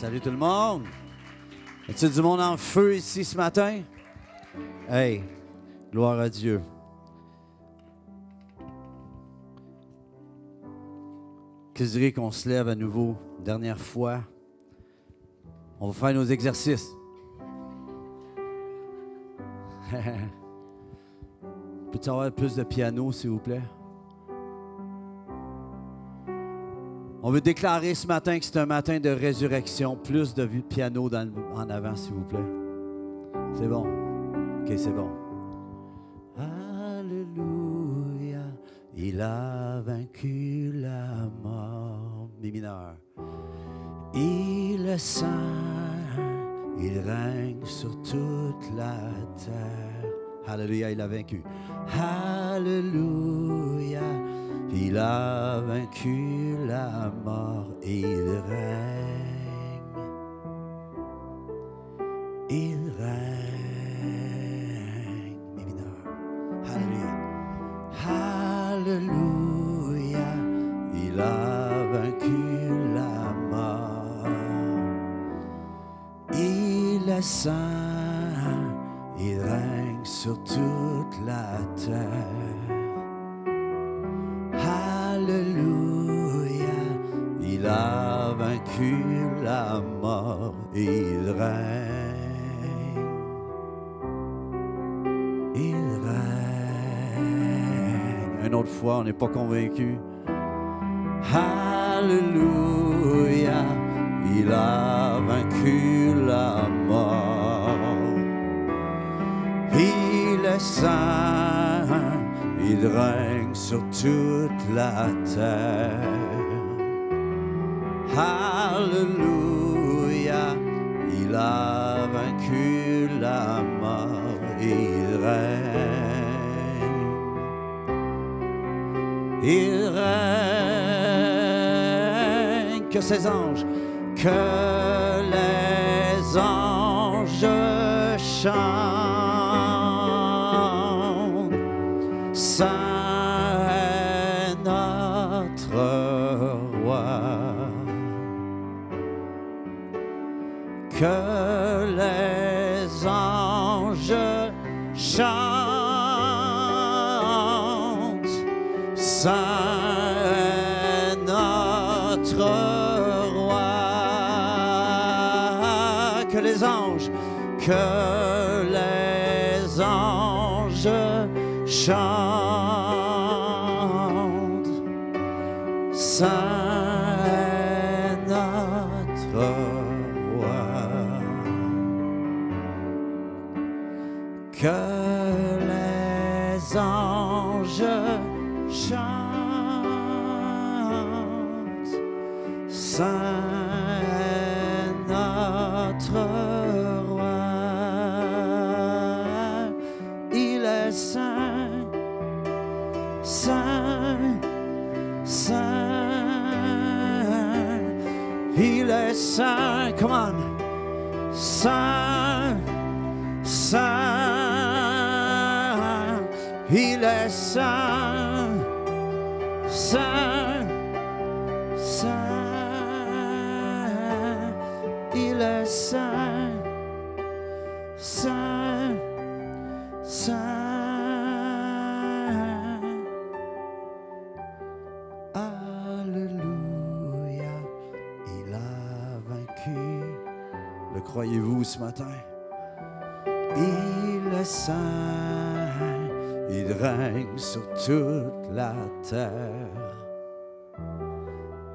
Salut tout le monde. A-t-il du monde en feu ici ce matin? Hey, gloire à Dieu. Que je dirais qu'on se lève à nouveau, dernière fois? On va faire nos exercices. Peux-tu avoir plus de piano, s'il vous plaît? On veut déclarer ce matin que c'est un matin de résurrection. Plus de piano dans en avant, s'il vous plaît. C'est bon. OK, c'est bon. Alléluia. Il a vaincu la mort. Mi mineur. Il est saint. Il règne sur toute la terre. Alléluia, il a vaincu. Alléluia. Il a vaincu la mort, il règne. Il règne. Mi mineur. Alléluia. Alléluia. Il a vaincu la mort. Il est saint. Il règne sur toute la terre. La mort, il règne. Il règne. Une autre fois, on n'est pas convaincu. Alléluia, il a vaincu la mort. Il est saint, il règne sur toute la terre. Alléluia, il a vaincu la mort, il règne. Il règne que ses anges, que les anges chantent. Que les anges chantent. Saint notre roi. Il est saint, saint, saint. Il est saint, come on. Saint, Il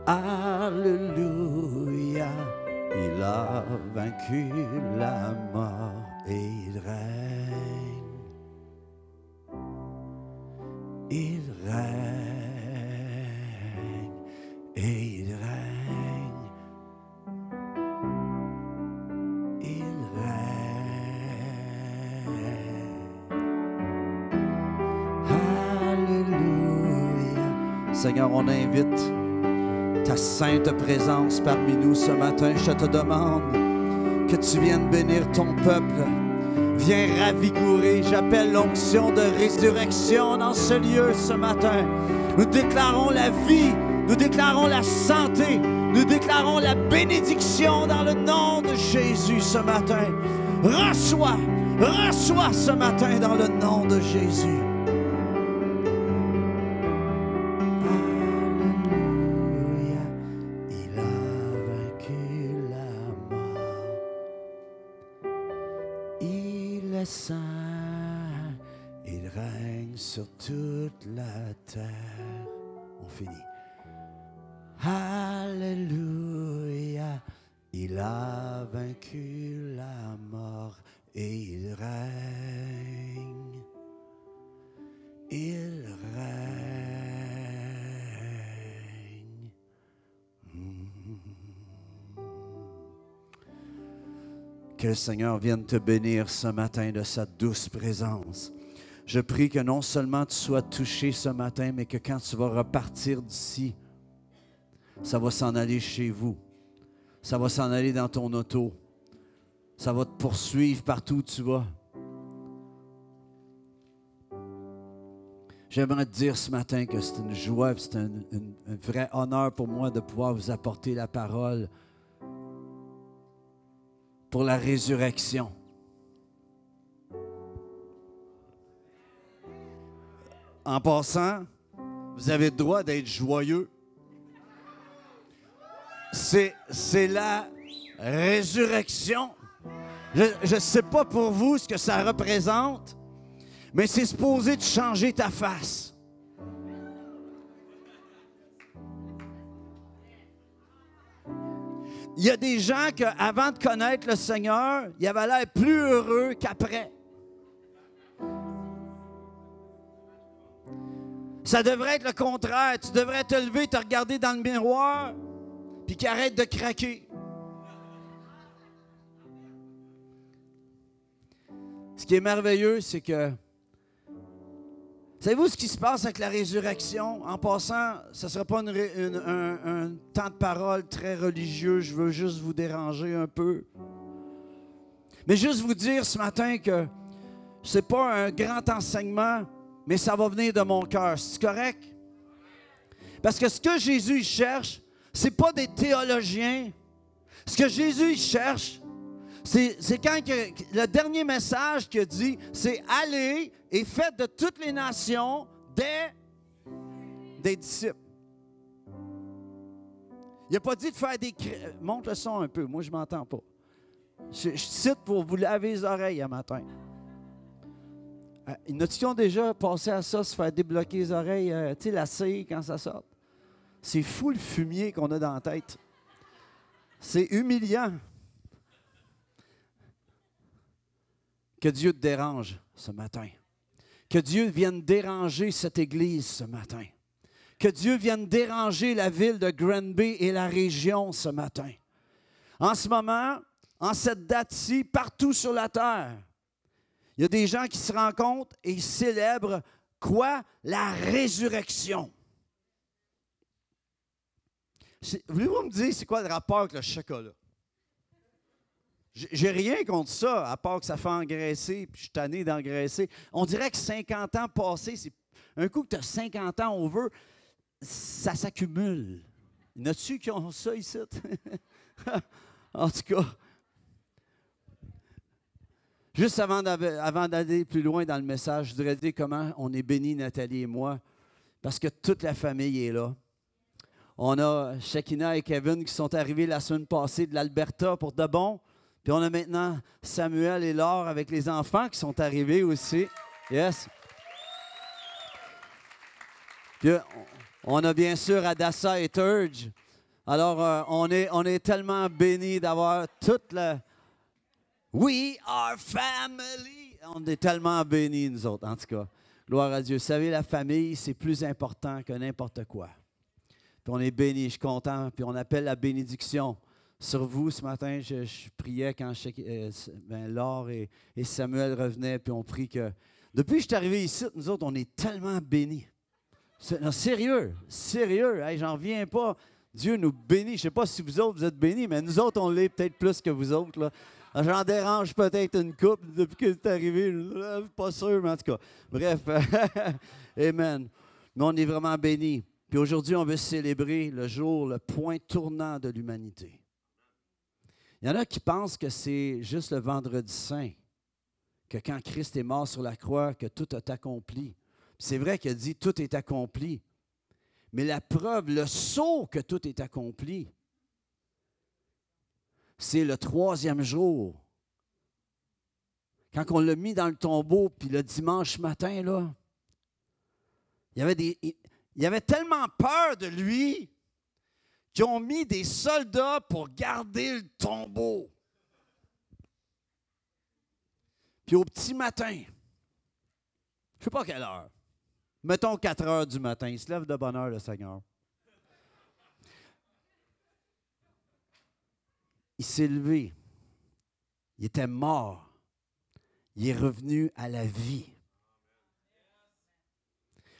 Alléluia, il a vaincu la mort et il règne. Seigneur, on invite ta sainte présence parmi nous ce matin. Je te demande que tu viennes bénir ton peuple. Viens ravigorer. J'appelle l'onction de résurrection dans ce lieu ce matin. Nous déclarons la vie, nous déclarons la santé, Nous déclarons la bénédiction dans le nom de Jésus ce matin. Reçois, reçois ce matin dans le nom de Jésus. Il règne. Il règne. Mm. Que le Seigneur vienne te bénir ce matin de sa douce présence. Je prie que non seulement tu sois touché ce matin, mais que quand tu vas repartir d'ici, ça va s'en aller chez vous. Ça va s'en aller dans ton auto. Ça va te poursuivre partout où tu vas. J'aimerais te dire ce matin que c'est une joie, c'est un, un, vrai honneur pour moi de pouvoir vous apporter la parole pour la résurrection. En passant, vous avez le droit d'être joyeux. C'est la résurrection. Je ne sais pas pour vous ce que ça représente, mais c'est supposé de changer ta face. Il y a des gens qui, avant de connaître le Seigneur, ils avaient l'air plus heureux qu'après. Ça devrait être le contraire. Tu devrais te lever, te regarder dans le miroir, puis qu'il arrête de craquer. Ce qui est merveilleux, c'est que. Savez-vous ce qui se passe avec la résurrection? En passant, ce ne sera pas un, un, temps de parole très religieux. Je veux juste vous déranger un peu. Mais juste vous dire ce matin que ce n'est pas un grand enseignement, mais ça va venir de mon cœur. C'est correct? Parce que ce que Jésus cherche, ce n'est pas des théologiens. Ce que Jésus cherche, c'est quand que, le dernier message qu'il dit, c'est aller et faites de toutes les nations des, disciples. Il n'a pas dit de faire des... Monte le son un peu, moi je ne m'entends pas. Je, cite pour vous laver les oreilles un matin. Euh, N'as-tu déjà passé à ça, se faire débloquer les oreilles, euh, tu la quand ça sort? C'est fou le fumier qu'on a dans la tête. C'est humiliant. Que Dieu te dérange ce matin. Que Dieu vienne déranger cette église ce matin. Que Dieu vienne déranger la ville de Granby et la région ce matin. En ce moment, en cette date-ci, partout sur la terre, il y a des gens qui se rencontrent et célèbrent quoi? La résurrection. Voulez-vous me dire c'est quoi le rapport avec le chocolat? J'ai rien contre ça, à part que ça fait engraisser, puis je suis tanné d'engraisser. On dirait que 50 ans passés, c'est un coup que tu as 50 ans on veut, ça s'accumule. A-tu qui ont ça ici? en tout cas, juste avant d'aller plus loin dans le message, je voudrais dire comment on est béni, Nathalie et moi, parce que toute la famille est là. On a Shakina et Kevin qui sont arrivés la semaine passée de l'Alberta pour de bon. Puis on a maintenant Samuel et Laure avec les enfants qui sont arrivés aussi. Yes. Puis on a bien sûr Adassa et Turge. Alors, euh, on, est, on est tellement bénis d'avoir toute la. We are family. On est tellement bénis, nous autres, en tout cas. Gloire à Dieu. Vous savez, la famille, c'est plus important que n'importe quoi. Puis on est bénis, je suis content. Puis on appelle la bénédiction sur vous ce matin. Je, je priais quand je, euh, ben, Laure et, Samuel revenaient, puis on prie que. Depuis que je suis arrivé ici, nous autres, on est tellement bénis. Non, sérieux, sérieux, hey, j'en reviens pas. Dieu nous bénit. Je ne sais pas si vous autres, vous êtes bénis, mais nous autres, on l'est peut-être plus que vous autres. Là. J'en dérange peut-être une coupe depuis que c'est arrivé. Pas sûr, mais en tout cas. Bref, Amen. Mais on est vraiment bénis. Puis aujourd'hui, on veut célébrer le jour, le point tournant de l'humanité. Il y en a qui pensent que c'est juste le vendredi saint, que quand Christ est mort sur la croix, que tout est accompli. C'est vrai qu'il dit tout est accompli. Mais la preuve, le saut que tout est accompli, c'est le troisième jour. Quand on l'a mis dans le tombeau, puis le dimanche matin, là, il y avait tellement peur de lui qu'ils ont mis des soldats pour garder le tombeau. Puis au petit matin, je ne sais pas quelle heure, mettons 4 heures du matin, il se lève de bonne heure, le Seigneur. Il s'est levé. Il était mort. Il est revenu à la vie.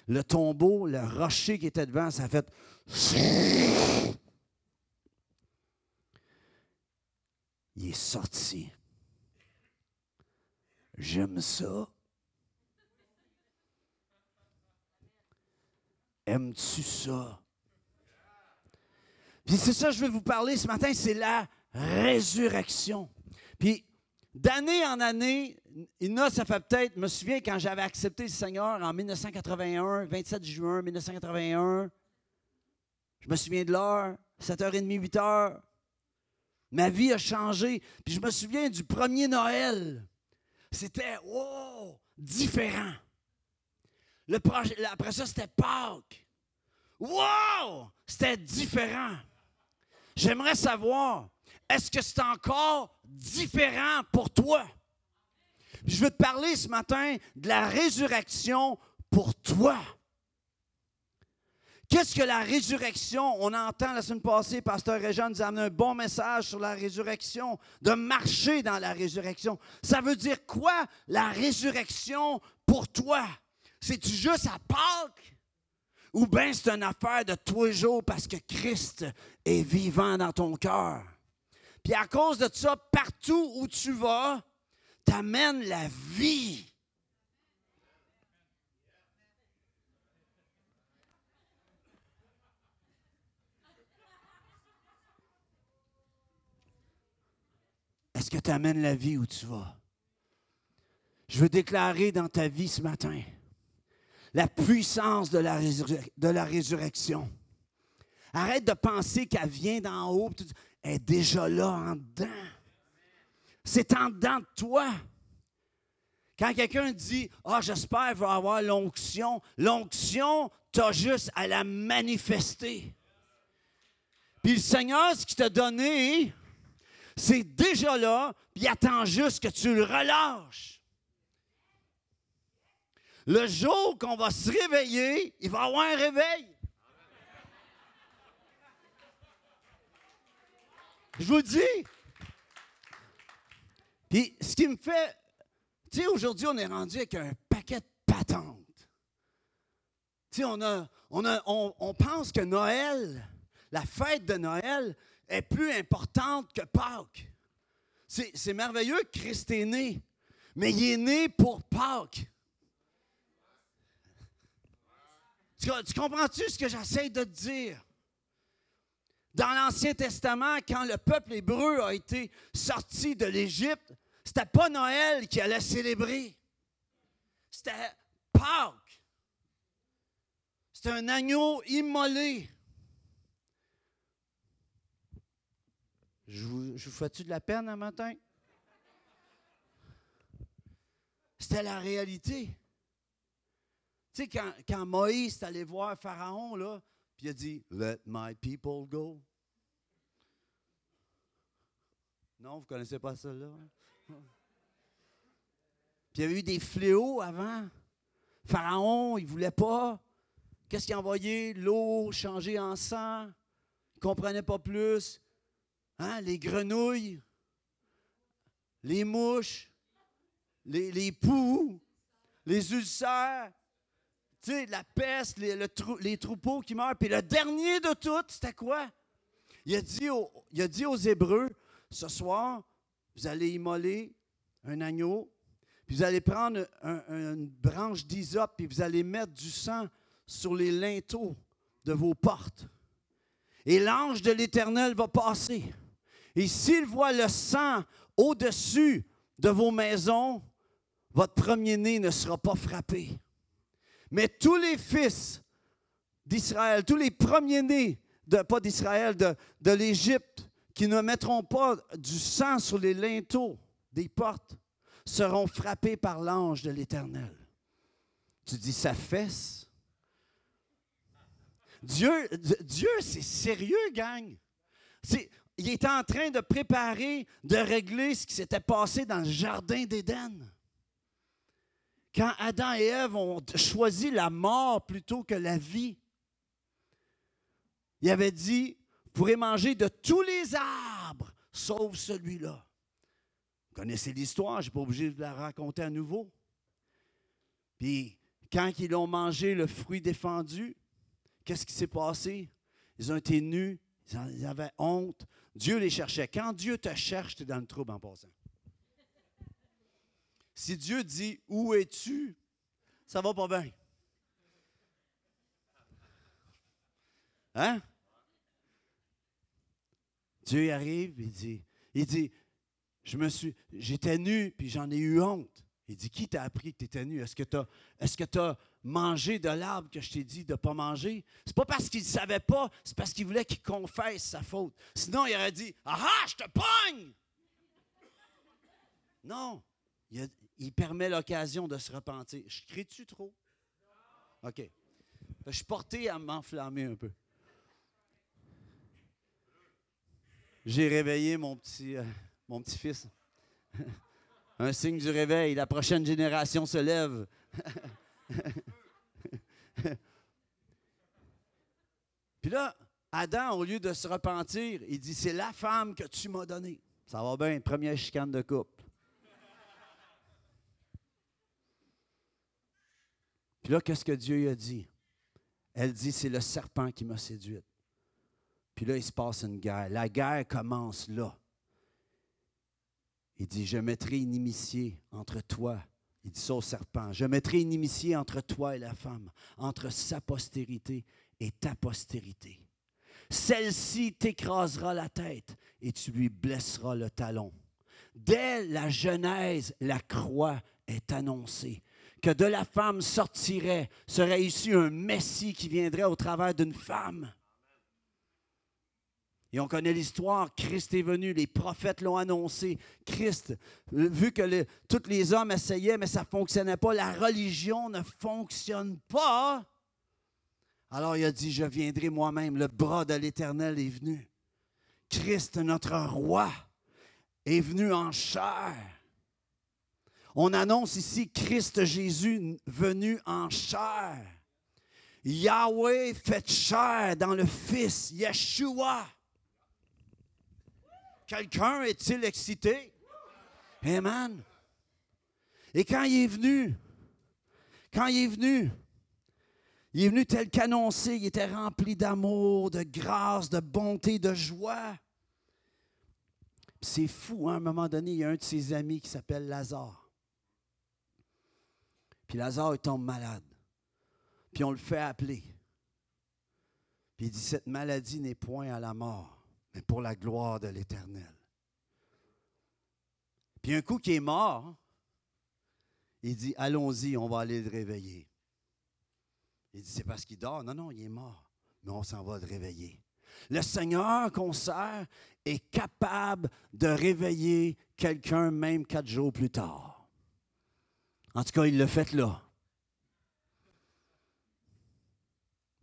Le tombeau, le rocher qui était devant, ça a fait. Est sorti. J'aime ça. Aimes-tu ça? Puis c'est ça que je veux vous parler ce matin, c'est la résurrection. Puis d'année en année, Ina, ça fait peut-être, je me souviens quand j'avais accepté le Seigneur en 1981, 27 juin 1981, je me souviens de l'heure, 7h30, 8h. Ma vie a changé. Puis je me souviens du premier Noël. C'était, wow, différent. Le après ça, c'était Pâques. Wow! C'était différent. J'aimerais savoir, est-ce que c'est encore différent pour toi? Je veux te parler ce matin de la résurrection pour toi. Qu'est-ce que la résurrection? On entend la semaine passée, Pasteur Réjean nous a amené un bon message sur la résurrection, de marcher dans la résurrection. Ça veut dire quoi, la résurrection pour toi? C'est-tu juste à Pâques? Ou bien c'est une affaire de tous les jours parce que Christ est vivant dans ton cœur? Puis à cause de ça, partout où tu vas, t'amènes la vie. Est-ce que tu amènes la vie où tu vas? Je veux déclarer dans ta vie ce matin la puissance de la, résurrection. Arrête de penser qu'elle vient d'en haut. Elle est déjà là en dedans. C'est en dedans de toi. Quand quelqu'un dit Ah, oh, j'espère qu'il va avoir l'onction, l'onction, tu as juste à la manifester. Puis le Seigneur, ce qu'il t'a donné, c'est déjà là, puis il attend juste que tu le relâches. Le jour qu'on va se réveiller, il va y avoir un réveil. Je vous dis. Puis ce qui me fait. Tu sais, aujourd'hui, on est rendu avec un paquet de patentes. Tu sais, on, pense que Noël, la fête de Noël, est plus importante que Pâques. C'est merveilleux que Christ est né, mais il est né pour Pâques. Tu, tu comprends-tu ce que j'essaie de te dire? Dans l'Ancien Testament, quand le peuple hébreu a été sorti de l'Égypte, c'était pas Noël qui allait célébrer. C'était Pâques. C'était un agneau immolé. Je vous, fais-tu de la peine un matin? C'était la réalité. Tu sais, quand, quand Moïse est allé voir Pharaon, là, puis il a dit Let my people go. Non, vous ne connaissez pas ça là? Puis il y avait eu des fléaux avant. Pharaon, il ne voulait pas. Qu'est-ce qu'il a envoyé? L'eau changée en sang. Il ne comprenait pas plus. Hein? Les grenouilles, les mouches, les, poux, les ulcères la peste, les, troupeaux qui meurent. Puis le dernier de tout, c'était quoi? Il a, dit il a dit aux Hébreux, ce soir, vous allez immoler un agneau, puis vous allez prendre une branche d'hysope, puis vous allez mettre du sang sur les linteaux de vos portes. Et l'ange de l'Éternel va passer. Et s'il voit le sang au-dessus de vos maisons, votre premier-né ne sera pas frappé. Mais tous les fils d'Israël, tous les premiers-nés, de, pas d'Israël, de, l'Égypte, qui ne mettront pas du sang sur les linteaux des portes, seront frappés par l'ange de l'Éternel. Tu dis, ça fesse? Dieu, Dieu c'est sérieux, gang. Il est en train de préparer, de régler ce qui s'était passé dans le jardin d'Éden. Quand Adam et Ève ont choisi la mort plutôt que la vie, il avait dit, vous pourrez manger de tous les arbres, sauf celui-là. Vous connaissez l'histoire, je n'ai pas obligé de la raconter à nouveau. Puis, quand ils ont mangé le fruit défendu, qu'est-ce qui s'est passé? Ils ont été nus, ils avaient honte. Dieu les cherchait. Quand Dieu te cherche, tu es dans le trouble en passant. Si Dieu dit Où es-tu? Ça va pas bien. Hein? Dieu arrive, il dit, il dit, je me suis, j'étais nu, puis j'en ai eu honte. Il dit, qui t'a appris que tu étais nu? Est-ce que tu as mangé de l'arbre que je t'ai dit de ne pas manger? C'est pas parce qu'il ne savait pas, c'est parce qu'il voulait qu'il confesse sa faute. Sinon, il aurait dit, ah ah, je te pogne! Non, il, permet l'occasion de se repentir. Je crie-tu trop? OK. Je suis porté à m'enflammer un peu. J'ai réveillé mon petit, euh, mon petit fils. un signe du réveil. La prochaine génération se lève. Puis là, Adam, au lieu de se repentir, il dit C'est la femme que tu m'as donnée. Ça va bien, première chicane de couple. Puis là, qu'est-ce que Dieu a dit? Elle dit C'est le serpent qui m'a séduite. Puis là, il se passe une guerre. La guerre commence là. Il dit, je mettrai une inimitié entre toi. Il dit ça au serpent. Je mettrai une inimitié entre toi et la femme, entre sa postérité et ta postérité. Celle-ci t'écrasera la tête et tu lui blesseras le talon. Dès la Genèse, la croix est annoncée. Que de la femme sortirait, serait issu un Messie qui viendrait au travers d'une femme. Et on connaît l'histoire, Christ est venu, les prophètes l'ont annoncé. Christ, vu que tous les hommes essayaient, mais ça ne fonctionnait pas, la religion ne fonctionne pas. Alors il a dit, je viendrai moi-même, le bras de l'Éternel est venu. Christ, notre roi, est venu en chair. On annonce ici Christ Jésus venu en chair. Yahweh fait chair dans le Fils, Yeshua. Quelqu'un est-il excité? Amen. Et quand il est venu, quand il est venu, il est venu tel qu'annoncé, il était rempli d'amour, de grâce, de bonté, de joie. C'est fou, hein? à un moment donné, il y a un de ses amis qui s'appelle Lazare. Puis Lazare, tombe malade. Puis on le fait appeler. Puis il dit, cette maladie n'est point à la mort mais pour la gloire de l'Éternel. Puis un coup qui est mort, il dit, allons-y, on va aller le réveiller. Il dit, c'est parce qu'il dort. Non, non, il est mort, mais on s'en va le réveiller. Le Seigneur qu'on sert est capable de réveiller quelqu'un même quatre jours plus tard. En tout cas, il le fait là.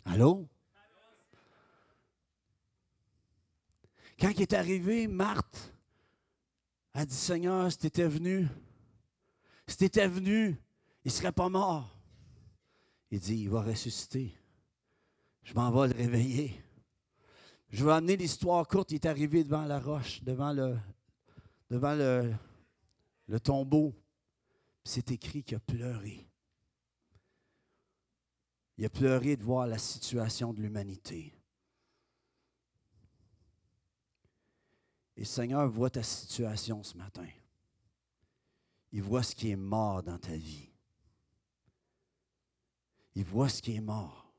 Allô? Quand il est arrivé, Marthe a dit Seigneur, si tu venu, si tu venu, il ne serait pas mort. Il dit Il va ressusciter. Je m'en vais le réveiller. Je vais amener l'histoire courte. Il est arrivé devant la roche, devant le, devant le, le tombeau. C'est écrit qu'il a pleuré. Il a pleuré de voir la situation de l'humanité. Et le Seigneur voit ta situation ce matin. Il voit ce qui est mort dans ta vie. Il voit ce qui est mort.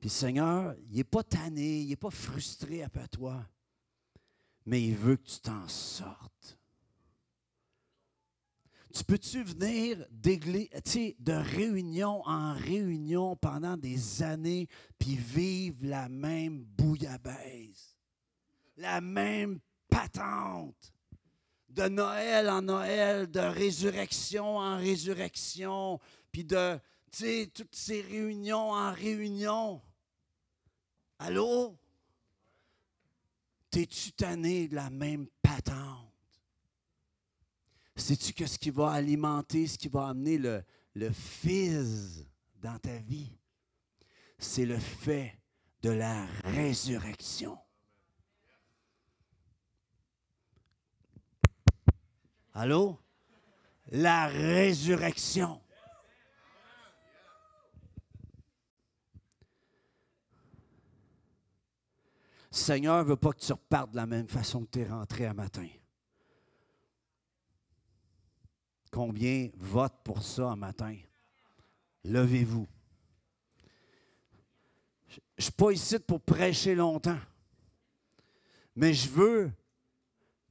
Puis Seigneur, il n'est pas tanné, il n'est pas frustré après toi, mais il veut que tu t'en sortes. Tu peux-tu venir de réunion en réunion pendant des années, puis vivre la même bouillabaisse, la même patente, de Noël en Noël, de résurrection en résurrection, puis de, toutes ces réunions en réunion. Allô? T'es-tu tanné de la même patente? Sais-tu que ce qui va alimenter, ce qui va amener le, le fizz dans ta vie, c'est le fait de la résurrection? Allô? La résurrection. Seigneur ne veut pas que tu repartes de la même façon que tu es rentré un matin. Combien votent pour ça un matin? Levez-vous. Je ne suis pas ici pour prêcher longtemps, mais je veux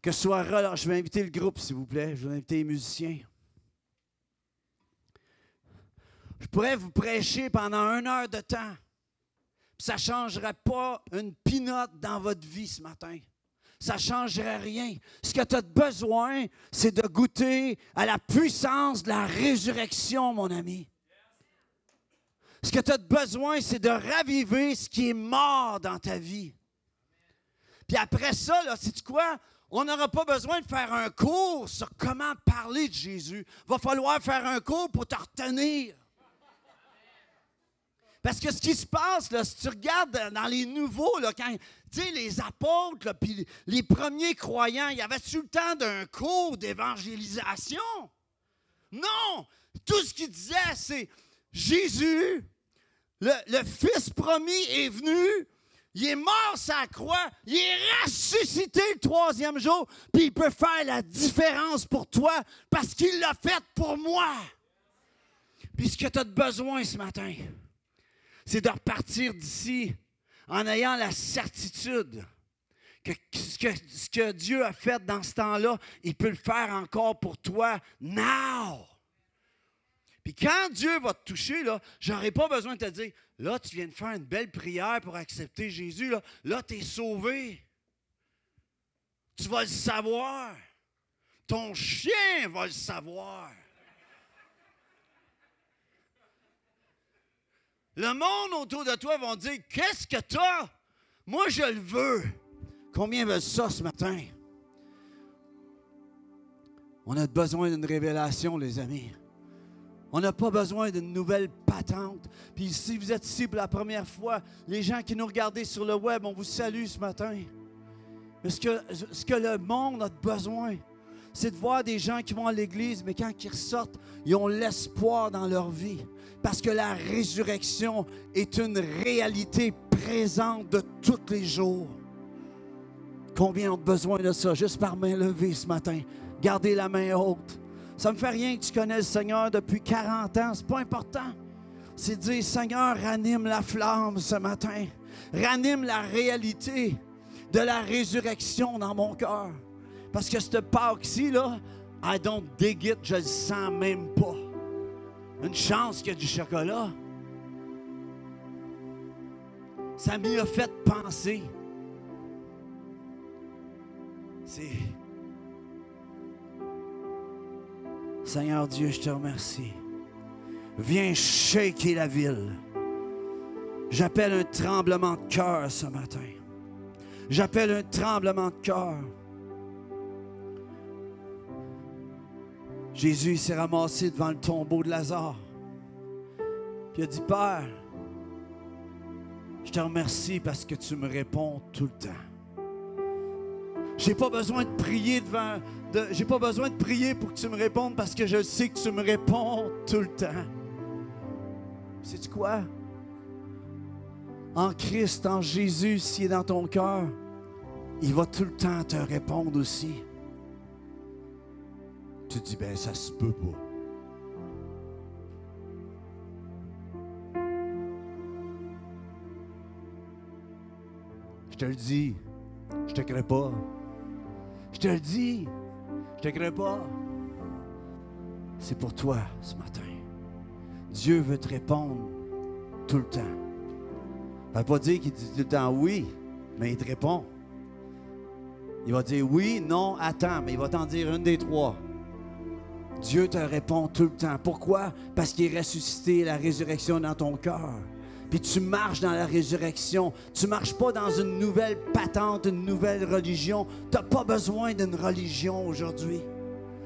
que ce soit relâché. Je vais inviter le groupe, s'il vous plaît. Je vais inviter les musiciens. Je pourrais vous prêcher pendant une heure de temps. Ça ne changerait pas une pinote dans votre vie ce matin ça ne changerait rien. Ce que tu as besoin, c'est de goûter à la puissance de la résurrection, mon ami. Ce que tu as besoin, c'est de raviver ce qui est mort dans ta vie. Puis après ça, sais-tu quoi? On n'aura pas besoin de faire un cours sur comment parler de Jésus. Il va falloir faire un cours pour te retenir. Parce que ce qui se passe, là, si tu regardes dans les nouveaux, là, quand les apôtres, puis les premiers croyants, il y avait tout le temps d'un cours d'évangélisation? Non! Tout ce qu'ils disaient, c'est Jésus, le, Fils promis, est venu, il est mort sa croix, il est ressuscité le troisième jour, puis il peut faire la différence pour toi parce qu'il l'a fait pour moi. Puis ce que tu as besoin ce matin, c'est de repartir d'ici en ayant la certitude que ce, que Dieu a fait dans ce temps-là, il peut le faire encore pour toi now. Puis quand Dieu va te toucher, là, j'aurai pas besoin de te dire, là, tu viens de faire une belle prière pour accepter Jésus, là, là tu es sauvé. Tu vas le savoir. Ton chien va le savoir. Le monde autour de toi va dire Qu'est-ce que tu as Moi, je le veux. Combien veulent ça ce matin? On a besoin d'une révélation, les amis. On n'a pas besoin d'une nouvelle patente. Puis si vous êtes ici pour la première fois, les gens qui nous regardent sur le web, on vous salue ce matin. Mais que, ce que le monde a besoin, c'est de voir des gens qui vont à l'église, mais quand ils ressortent, ils ont l'espoir dans leur vie. Parce que la résurrection est une réalité présente de tous les jours. Combien ont besoin de ça? Juste par main levée ce matin. Gardez la main haute. Ça ne me fait rien que tu connais le Seigneur depuis 40 ans. C'est pas important. C'est dire, Seigneur, ranime la flamme ce matin. Ranime la réalité de la résurrection dans mon cœur. Parce que cette Pâque-ci, là, I don't dig it, je le sens même pas. Une chance qu'il y a du chocolat. Ça m'y a fait penser. Seigneur Dieu, je te remercie. Viens shaker la ville. J'appelle un tremblement de cœur ce matin. J'appelle un tremblement de cœur. Jésus s'est ramassé devant le tombeau de Lazare. Puis il a dit, Père, je te remercie parce que tu me réponds tout le temps. J'ai pas besoin de prier devant. De, j'ai pas besoin de prier pour que tu me répondes parce que je sais que tu me réponds tout le temps. Sais-tu quoi? En Christ, en Jésus, s'il est dans ton cœur, il va tout le temps te répondre aussi tu dis, ben ça se peut pas. Je te le dis, je te crée pas. Je te le dis, je te crée pas. C'est pour toi ce matin. Dieu veut te répondre tout le temps. Ça ne veut pas dire qu'il dit tout le temps oui, mais il te répond. Il va dire oui, non, attends, mais il va t'en dire une des trois. Dieu te répond tout le temps. Pourquoi? Parce qu'il est ressuscité, la résurrection dans ton cœur. Puis tu marches dans la résurrection. Tu marches pas dans une nouvelle patente, une nouvelle religion. Tu n'as pas besoin d'une religion aujourd'hui.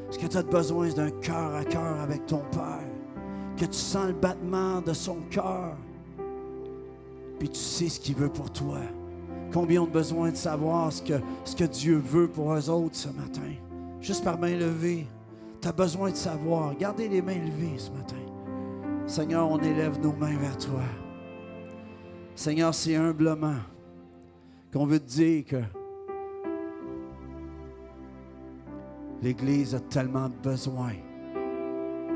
Ce que tu as besoin, c'est d'un cœur à cœur avec ton Père. Que tu sens le battement de son cœur. Puis tu sais ce qu'il veut pour toi. Combien ont besoin de savoir ce que, ce que Dieu veut pour eux autres ce matin? Juste par main levée. Tu besoin de savoir. Gardez les mains levées ce matin. Seigneur, on élève nos mains vers toi. Seigneur, c'est humblement qu'on veut te dire que l'Église a tellement besoin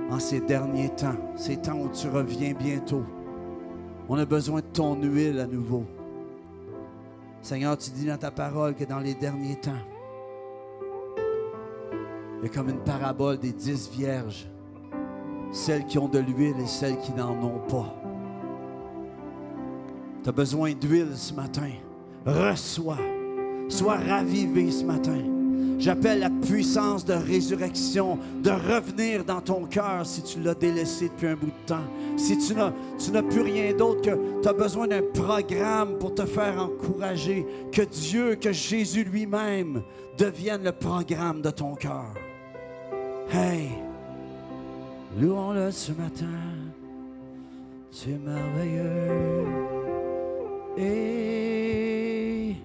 en ces derniers temps, ces temps où tu reviens bientôt. On a besoin de ton huile à nouveau. Seigneur, tu dis dans ta parole que dans les derniers temps, il y a comme une parabole des dix vierges, celles qui ont de l'huile et celles qui n'en ont pas. Tu as besoin d'huile ce matin. Reçois. Sois ravivé ce matin. J'appelle la puissance de résurrection de revenir dans ton cœur si tu l'as délaissé depuis un bout de temps. Si tu n'as, tu n'as plus rien d'autre que tu as besoin d'un programme pour te faire encourager. Que Dieu, que Jésus lui-même devienne le programme de ton cœur. Hey, louons-le ce matin. C'est merveilleux. Hey,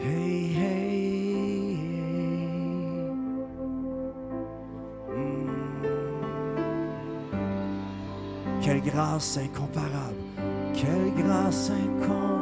hey, hey. Mm. Quelle grâce incomparable. Quelle grâce incomparable.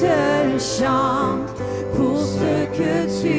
Te chante pour ce que tu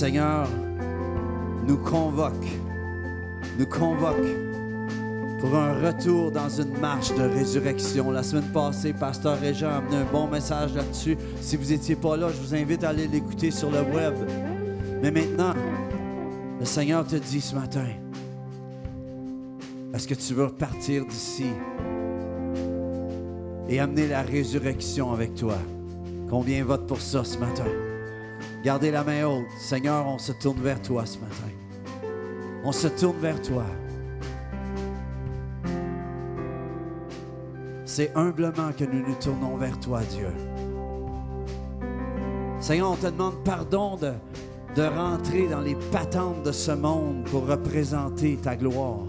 Seigneur nous convoque, nous convoque pour un retour dans une marche de résurrection. La semaine passée, Pasteur Régent a amené un bon message là-dessus. Si vous n'étiez pas là, je vous invite à aller l'écouter sur le web. Mais maintenant, le Seigneur te dit ce matin, est-ce que tu veux repartir d'ici et amener la résurrection avec toi? Combien vote pour ça ce matin? Gardez la main haute. Seigneur, on se tourne vers toi ce matin. On se tourne vers toi. C'est humblement que nous nous tournons vers toi, Dieu. Seigneur, on te demande pardon de, de rentrer dans les patentes de ce monde pour représenter ta gloire.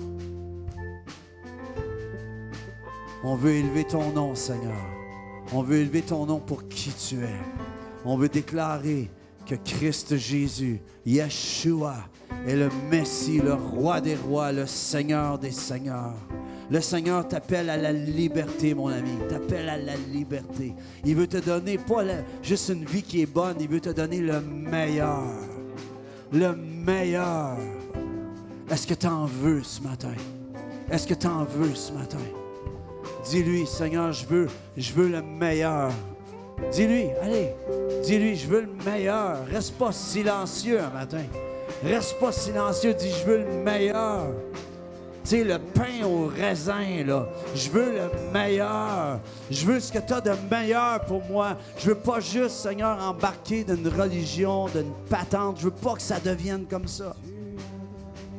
On veut élever ton nom, Seigneur. On veut élever ton nom pour qui tu es. On veut déclarer que Christ Jésus, Yeshua, est le Messie, le roi des rois, le Seigneur des seigneurs. Le Seigneur t'appelle à la liberté, mon ami. T'appelle à la liberté. Il veut te donner pas juste une vie qui est bonne, il veut te donner le meilleur. Le meilleur. Est-ce que tu en veux ce matin? Est-ce que tu en veux ce matin? Dis-lui, Seigneur, je veux, je veux le meilleur. Dis-lui, allez, dis-lui, je veux le meilleur. Reste pas silencieux un matin. Reste pas silencieux, dis, je veux le meilleur. Tu sais, le pain au raisin, là. Je veux le meilleur. Je veux ce que tu as de meilleur pour moi. Je veux pas juste, Seigneur, embarquer d'une religion, d'une patente. Je veux pas que ça devienne comme ça.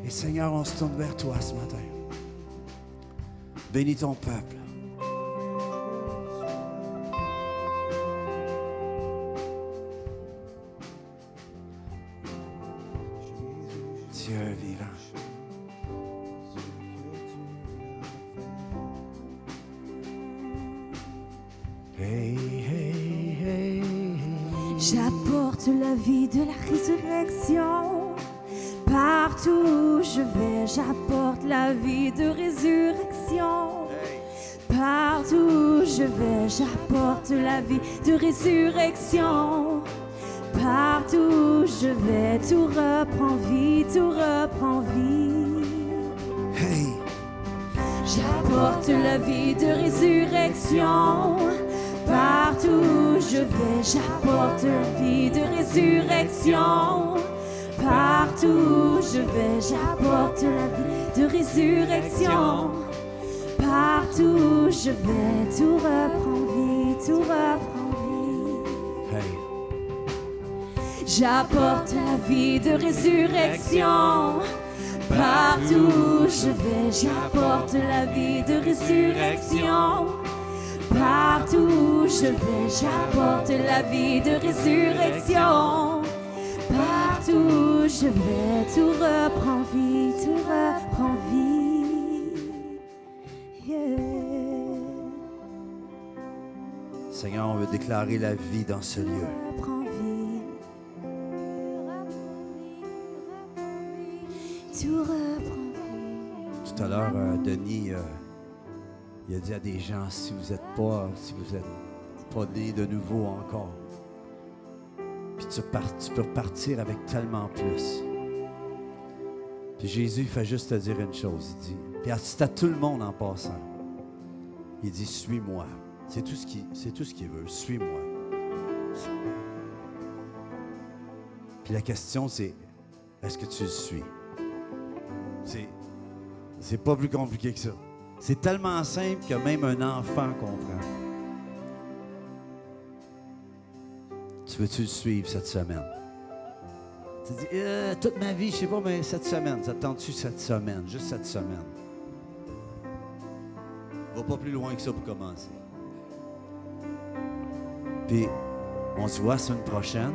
Et Seigneur, on se tourne vers toi ce matin. Bénis ton peuple. Vie de résurrection. Partout où je vais, tout reprend vie, tout reprend vie. J'apporte la vie de résurrection. Partout où je vais, j'apporte la vie de résurrection. Partout où je vais, j'apporte la vie de résurrection. Partout où je vais, tout reprend vie, tout reprend J'apporte la vie de résurrection. Partout où je vais, j'apporte la vie de résurrection. Partout où je vais, j'apporte la vie de résurrection. Partout où je vais, tout reprend vie, tout reprend vie. Seigneur, on veut déclarer la vie dans ce lieu. L'heure, euh, Denis. Euh, il a dit à des gens, si vous n'êtes pas, si vous êtes pas né de nouveau encore, puis tu, tu peux repartir avec tellement plus. Puis Jésus fait juste te dire une chose, il dit, puis c'est à tout le monde en passant. Il dit, suis-moi. C'est tout ce qu'il tout ce qu'il veut, suis-moi. Puis la question c'est, est-ce que tu le suis? C'est, c'est pas plus compliqué que ça. C'est tellement simple que même un enfant comprend. Tu veux-tu le suivre cette semaine? Tu dis, euh, toute ma vie, je sais pas, mais cette semaine, ça tu cette semaine, juste cette semaine? Va pas plus loin que ça pour commencer. Puis, on se voit la semaine prochaine.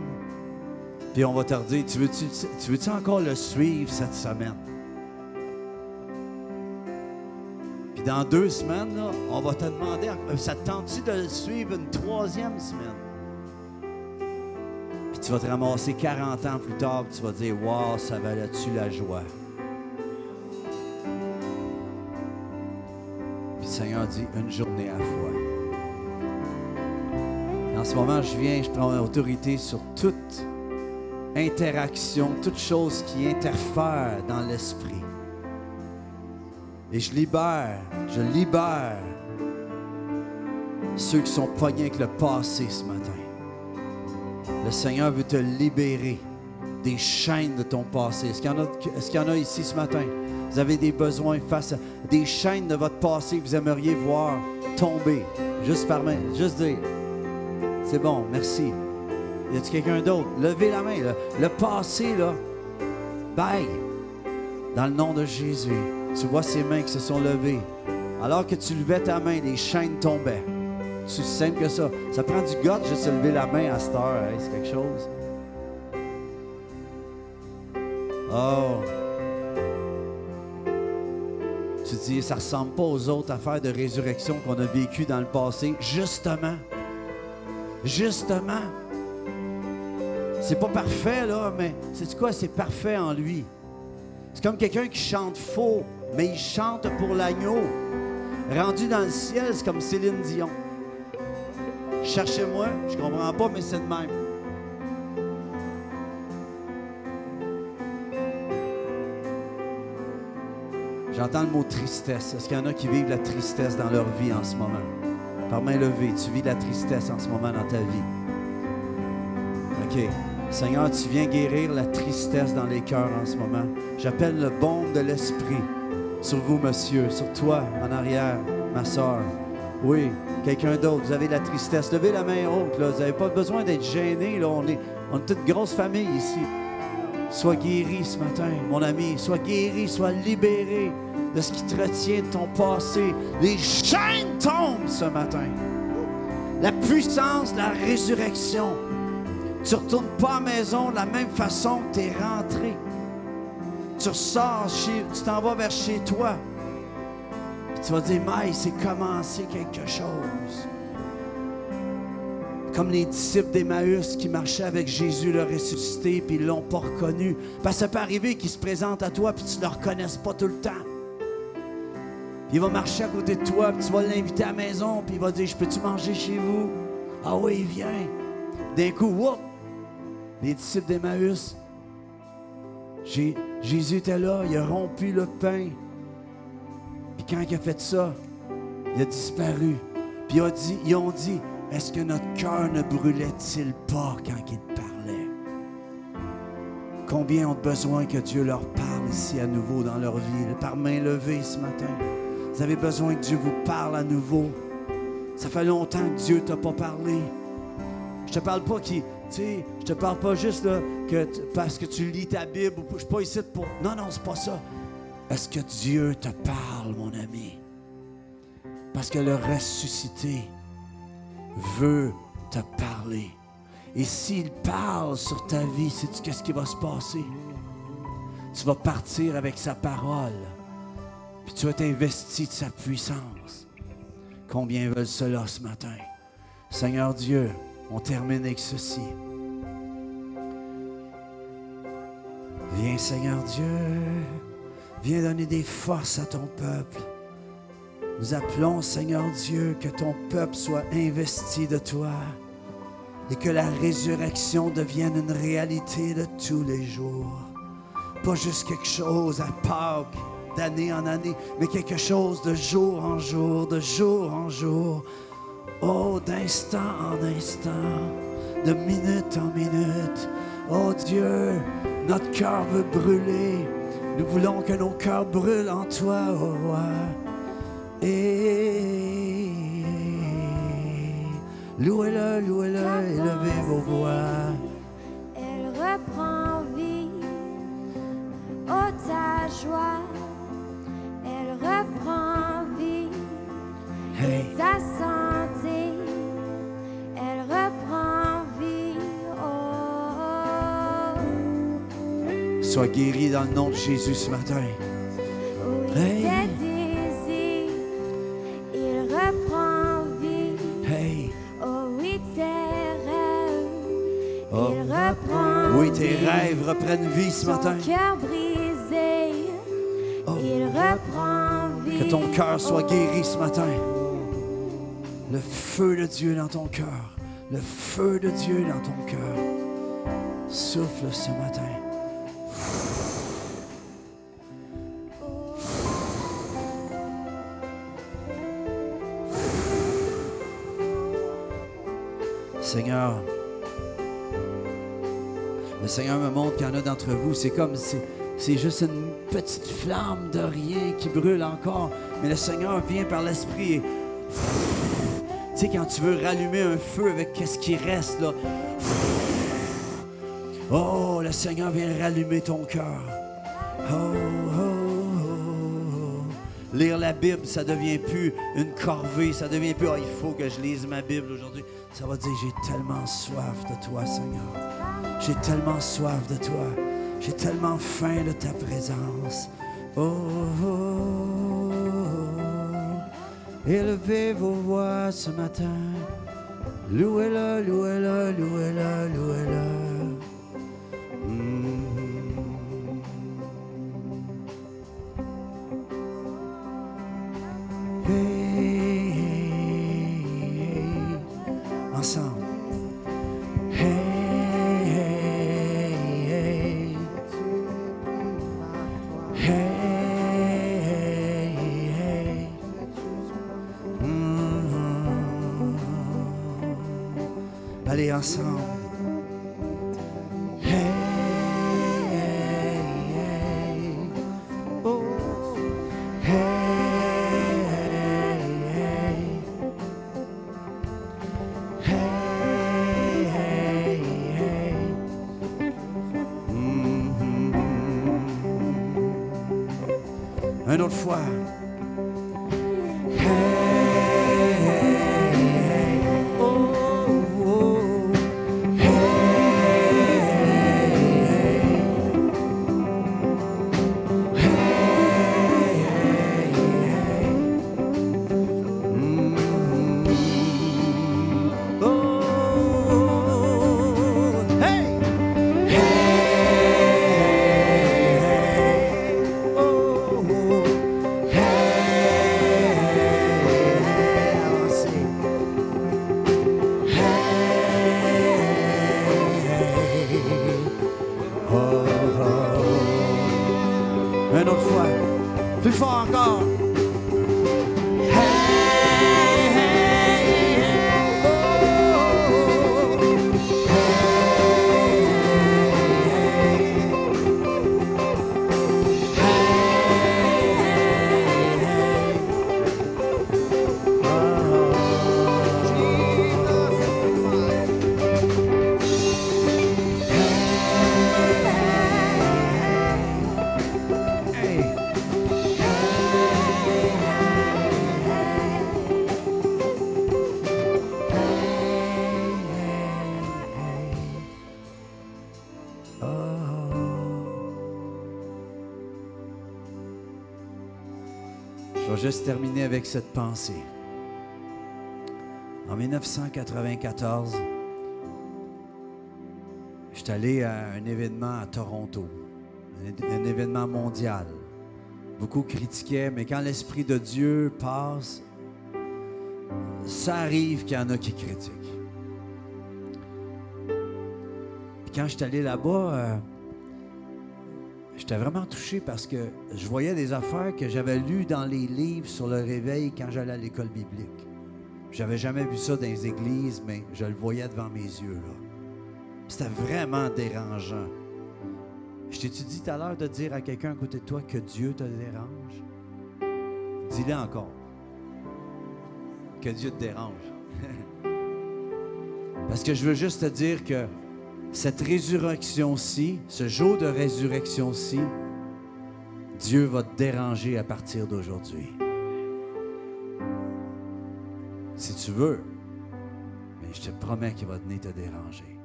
Puis on va te dire, tu veux-tu tu veux encore le suivre cette semaine? Dans deux semaines, on va te demander, euh, ça te tente-tu de suivre une troisième semaine? Puis tu vas te ramasser 40 ans plus tard, puis tu vas dire, wow, ça valait-tu la joie? Puis le Seigneur dit, une journée à la fois. en ce moment, je viens, je prends autorité sur toute interaction, toute chose qui interfère dans l'esprit Et je libère, je libère ceux qui sont pognés avec le passé ce matin. Le Seigneur veut te libérer des chaînes de ton passé. Est-ce qu'il y, y en a ici ce matin? Vous avez des besoins face à des chaînes de votre passé que vous aimeriez voir tomber. Juste par main, juste dire. C'est bon, merci. Y a-t-il quelqu'un d'autre? Levez la main. Le passé, là, bye. Dans le nom de Jésus, tu vois ces mains qui se sont levées. Alors que tu levais ta main, les chaînes tombaient. C'est simple que ça. Ça prend du goût juste de lever la main à cette heure. c'est quelque chose. Oh. Tu dis, ça ressemble pas aux autres affaires de résurrection qu'on a vécues dans le passé. Justement. Justement. C'est pas parfait, là, mais c'est quoi? C'est parfait en lui. C'est comme quelqu'un qui chante faux, mais il chante pour l'agneau. Rendu dans le ciel, c'est comme Céline Dion. Cherchez-moi, je comprends pas, mais c'est de même. J'entends le mot tristesse. Est-ce qu'il y en a qui vivent la tristesse dans leur vie en ce moment? Par main levée, tu vis la tristesse en ce moment dans ta vie. OK. Seigneur, tu viens guérir la tristesse dans les cœurs en ce moment. J'appelle le baume de l'esprit sur vous, monsieur, sur toi, en arrière, ma soeur. Oui, quelqu'un d'autre, vous avez la tristesse. Levez la main haute, là. Vous n'avez pas besoin d'être gêné. On est, on est toute grosse famille ici. Sois guéri ce matin, mon ami. Sois guéri, sois libéré de ce qui te retient de ton passé. Les chaînes tombent ce matin. La puissance de la résurrection. Tu ne retournes pas à la maison de la même façon que tu es rentré. Tu ressors, tu t'en vas vers chez toi. tu vas dire, Maï, c'est commencé quelque chose. Comme les disciples d'Emmaüs qui marchaient avec Jésus le ressuscité, puis ils ne l'ont pas reconnu. Parce que ça peut arriver qu'ils se présentent à toi, puis tu ne le reconnaisses pas tout le temps. il va marcher à côté de toi, puis tu vas l'inviter à la maison, puis il va dire, je peux-tu manger chez vous? Ah oui, viens. D'un coup, whoop, les disciples d'Emmaüs. Jésus était là, il a rompu le pain. Puis quand il a fait ça, il a disparu. Puis dit, ils ont dit, est-ce que notre cœur ne brûlait-il pas quand il parlait? Combien ont besoin que Dieu leur parle ici à nouveau dans leur vie, par main levée ce matin? Vous avez besoin que Dieu vous parle à nouveau. Ça fait longtemps que Dieu t'a pas parlé. Je te parle pas qui tu sais, je te parle pas juste parce que tu lis ta Bible. Je suis pas ici pour. Non, non, c'est pas ça. Est-ce que Dieu te parle, mon ami? Parce que le ressuscité veut te parler. Et s'il parle sur ta vie, sais-tu qu'est-ce qui va se passer? Tu vas partir avec sa parole. Puis tu vas t'investir de sa puissance. Combien veulent cela ce matin? Seigneur Dieu, on termine avec ceci. Viens Seigneur Dieu, viens donner des forces à ton peuple. Nous appelons Seigneur Dieu que ton peuple soit investi de toi et que la résurrection devienne une réalité de tous les jours. Pas juste quelque chose à Pâques, d'année en année, mais quelque chose de jour en jour, de jour en jour, Oh, d'instant en instant, de minute en minute. Oh Dieu, notre cœur veut brûler. Nous voulons que nos cœurs brûlent en toi, oh roi. Et louez-le, louez-le, élevez vos voix. Elle reprend vie, oh ta joie. Elle reprend vie, hey. Sois guéri dans le nom de Jésus ce matin. Hey. tes désirs, il reprend vie. Hey. Oh oui, tes rêves, Oh. reprennent vie ce matin. cœur brisé, Oh. il reprend vie. Que ton cœur soit Oh. guéri ce matin. Le feu de Dieu dans ton cœur. Le feu de Dieu dans ton cœur. Souffle ce matin. Seigneur, le Seigneur me montre qu'il y en a d'entre vous, c'est comme, c'est juste une petite flamme de rien qui brûle encore, mais le Seigneur vient par l'Esprit et... Tu sais, quand tu veux rallumer un feu avec ce qui reste, là. Oh, le Seigneur vient rallumer ton cœur. Oh, oh, oh, Lire la Bible, ça devient plus une corvée, ça devient plus, oh, il faut que je lise ma Bible aujourd'hui. Ça va dire, j'ai tellement soif de toi, Seigneur. J'ai tellement soif de toi. J'ai tellement faim de ta présence. Oh, oh, élevez vos voix ce matin. Louez-le, louez-le, louez-le, louez-le. Juste terminer avec cette pensée. En 1994, je suis allé à un événement à Toronto, un, événement mondial. Beaucoup critiquaient, mais quand l'Esprit de Dieu passe, ça arrive qu'il y en a qui critiquent. Quand je suis allé là-bas, euh, j'étais vraiment touché parce que je voyais des affaires que j'avais lues dans les livres sur le réveil quand j'allais à l'école biblique. J'avais jamais vu ça dans les églises, mais je le voyais devant mes yeux. là. C'était vraiment dérangeant. Je t'ai-tu dit tout à l'heure de dire à quelqu'un à côté de toi que Dieu te dérange? Dis-le encore. Que Dieu te dérange. Parce que je veux juste te dire que cette résurrection-ci, ce jour de résurrection-ci, Dieu va te déranger à partir d'aujourd'hui. Si tu veux, mais je te promets qu'il va venir te déranger.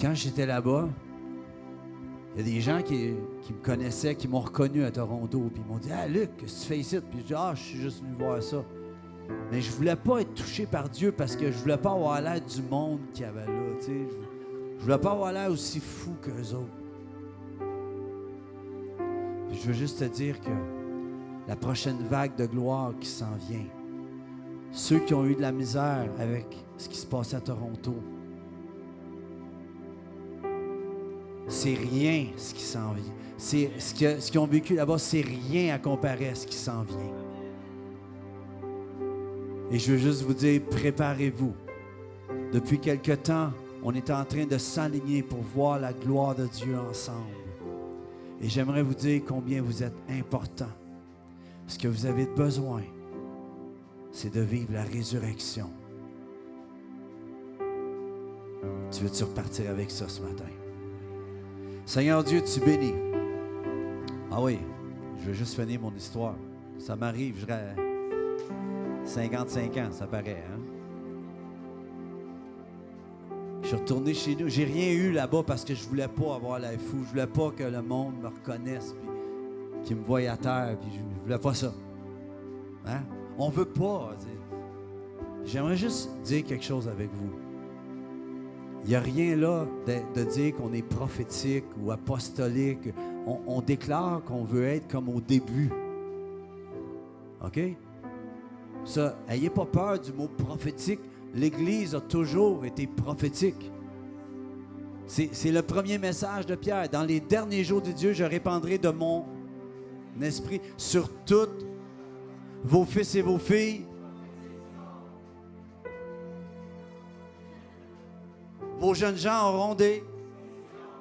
quand j'étais là-bas, il y a des gens qui, me connaissaient, qui m'ont reconnu à Toronto, puis ils m'ont dit Ah, Luc, qu'est-ce que tu fais ici Puis je dis Ah, je suis juste venu voir ça. Mais je voulais pas être touché par Dieu parce que je voulais pas avoir l'air du monde qu'il y avait là. Je, je voulais pas avoir l'air aussi fou qu'eux autres. je veux juste te dire que la prochaine vague de gloire qui s'en vient, ceux qui ont eu de la misère avec ce qui se passait à Toronto, c'est rien ce qui s'en vient. C'est, ce, ce qu'ils ont vécu là-bas, c'est rien à comparer à ce qui s'en vient. Et je veux juste vous dire, préparez-vous. Depuis quelque temps, on est en train de s'aligner pour voir la gloire de Dieu ensemble. Et j'aimerais vous dire combien vous êtes important. Ce que vous avez besoin, c'est de vivre la résurrection. Tu veux-tu repartir avec ça ce matin? Seigneur Dieu, tu bénis. Ah oui, je veux juste finir mon histoire. Ça m'arrive, je 55 ans, ça paraît. Hein? Je suis retourné chez nous. J'ai rien eu là-bas parce que je voulais pas avoir la fou. Je voulais pas que le monde me reconnaisse puis qu'il me voie à terre. Puis je voulais pas ça. Hein? On veut pas. J'aimerais juste dire quelque chose avec vous. Il n'y a rien là de, dire qu'on est prophétique ou apostolique. On, déclare qu'on veut être comme au début. OK? Ça, ayez pas peur du mot prophétique. L'Église a toujours été prophétique. C'est le premier message de Pierre. Dans les derniers jours de Dieu, je répandrai de mon esprit sur toutes vos fils et vos filles. Vos jeunes gens auront des,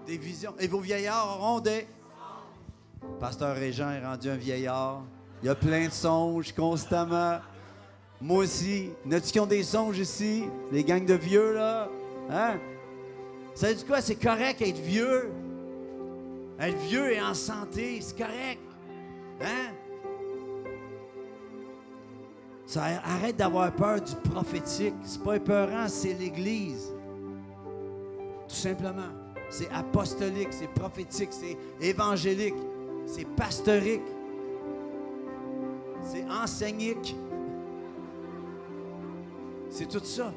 visions. Et vos vieillards auront des. Pasteur Régent est rendu un vieillard. Il y a plein de songes constamment. Moi aussi. N'as-tu qui ont des songes ici? Les gangs de vieux, là? Hein? Ça dit quoi? C'est correct être vieux. Être vieux et en santé, c'est correct. Hein? Ça, arrête d'avoir peur du prophétique. C'est pas épeurant, c'est l'Église. Tout simplement. C'est apostolique, c'est prophétique, c'est évangélique, c'est pastourique, c'est enseignique. C'est tout ça.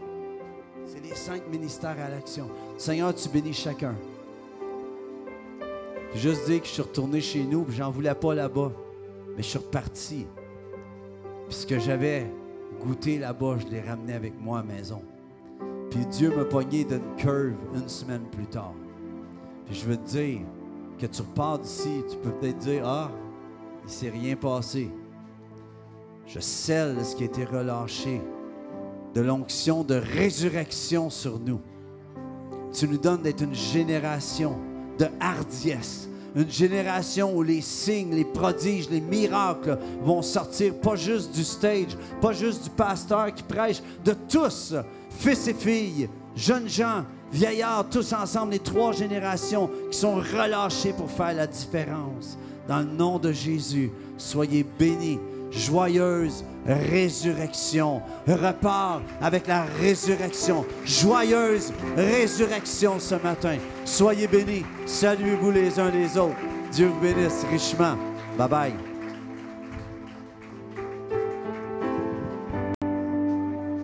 C'est les cinq ministères à l'action. Seigneur, tu bénis chacun. Puis juste dire que je suis retourné chez nous, puis j'en voulais pas là-bas. Mais je suis reparti. Puis ce que j'avais goûté là-bas, je l'ai ramené avec moi à la maison. Puis Dieu m'a pogné d'une curve une semaine plus tard. Puis je veux te dire que tu repars d'ici, tu peux peut-être dire Ah, il s'est rien passé. Je scelle ce qui a été relâché de l'onction de résurrection sur nous. Tu nous donnes d'être une génération de hardiesse, une génération où les signes, les prodiges, les miracles vont sortir pas juste du stage, pas juste du pasteur qui prêche, de tous, fils et filles, jeunes gens, vieillards, tous ensemble, les trois générations qui sont relâchés pour faire la différence. Dans le nom de Jésus, soyez bénis joyeuse résurrection. Repart avec la résurrection. Joyeuse résurrection ce matin. Soyez bénis. Saluez-vous les uns les autres. Dieu vous bénisse richement. Bye bye.